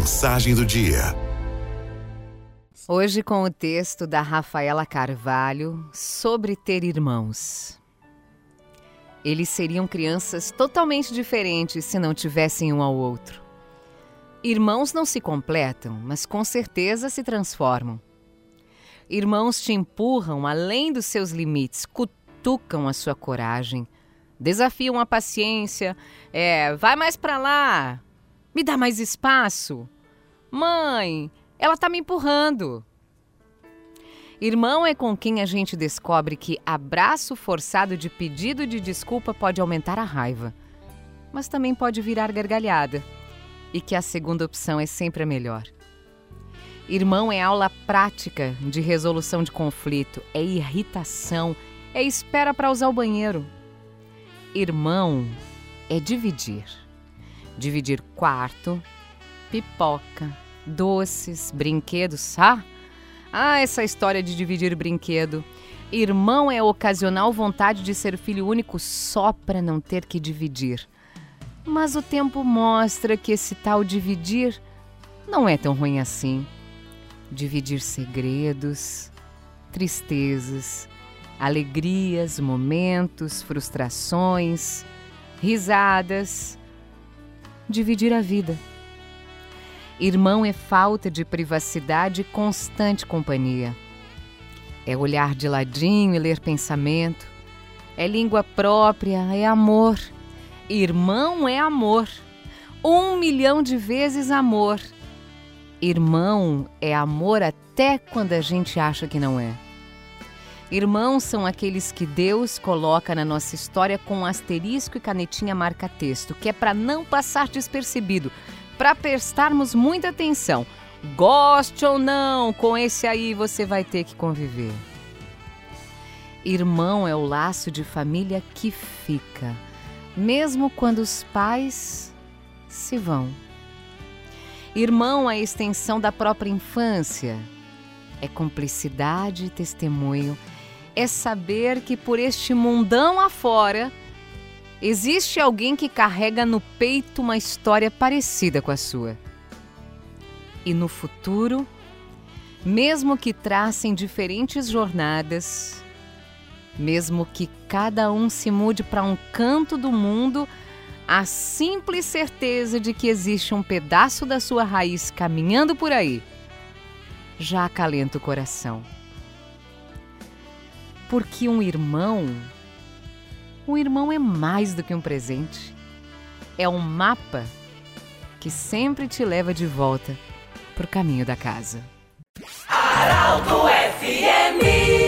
Mensagem do dia. Hoje com o texto da Rafaela Carvalho sobre ter irmãos. Eles seriam crianças totalmente diferentes se não tivessem um ao outro. Irmãos não se completam, mas com certeza se transformam. Irmãos te empurram além dos seus limites, cutucam a sua coragem, desafiam a paciência, é, vai mais para lá, me dá mais espaço. Mãe, ela tá me empurrando. Irmão é com quem a gente descobre que abraço forçado de pedido de desculpa pode aumentar a raiva, mas também pode virar gargalhada, e que a segunda opção é sempre a melhor. Irmão é aula prática de resolução de conflito, é irritação, é espera para usar o banheiro. Irmão é dividir. Dividir quarto, pipoca, doces, brinquedos, ah? Ah, essa história de dividir brinquedo. Irmão é ocasional vontade de ser filho único só para não ter que dividir. Mas o tempo mostra que esse tal dividir não é tão ruim assim. Dividir segredos, tristezas, alegrias, momentos, frustrações, risadas. Dividir a vida. Irmão é falta de privacidade e constante companhia. É olhar de ladinho e ler pensamento. É língua própria, é amor. Irmão é amor. Um milhão de vezes amor. Irmão é amor até quando a gente acha que não é. Irmãos são aqueles que Deus coloca na nossa história com asterisco e canetinha marca-texto, que é para não passar despercebido, para prestarmos muita atenção. Goste ou não, com esse aí você vai ter que conviver. Irmão é o laço de família que fica, mesmo quando os pais se vão. Irmão é a extensão da própria infância. É cumplicidade e testemunho. É saber que por este mundão afora Existe alguém que carrega no peito uma história parecida com a sua. E no futuro, mesmo que tracem diferentes jornadas, mesmo que cada um se mude para um canto do mundo, a simples certeza de que existe um pedaço da sua raiz caminhando por aí já acalenta o coração. Porque um irmão, um irmão é mais do que um presente. É um mapa que sempre te leva de volta para o caminho da casa. Aralto FMI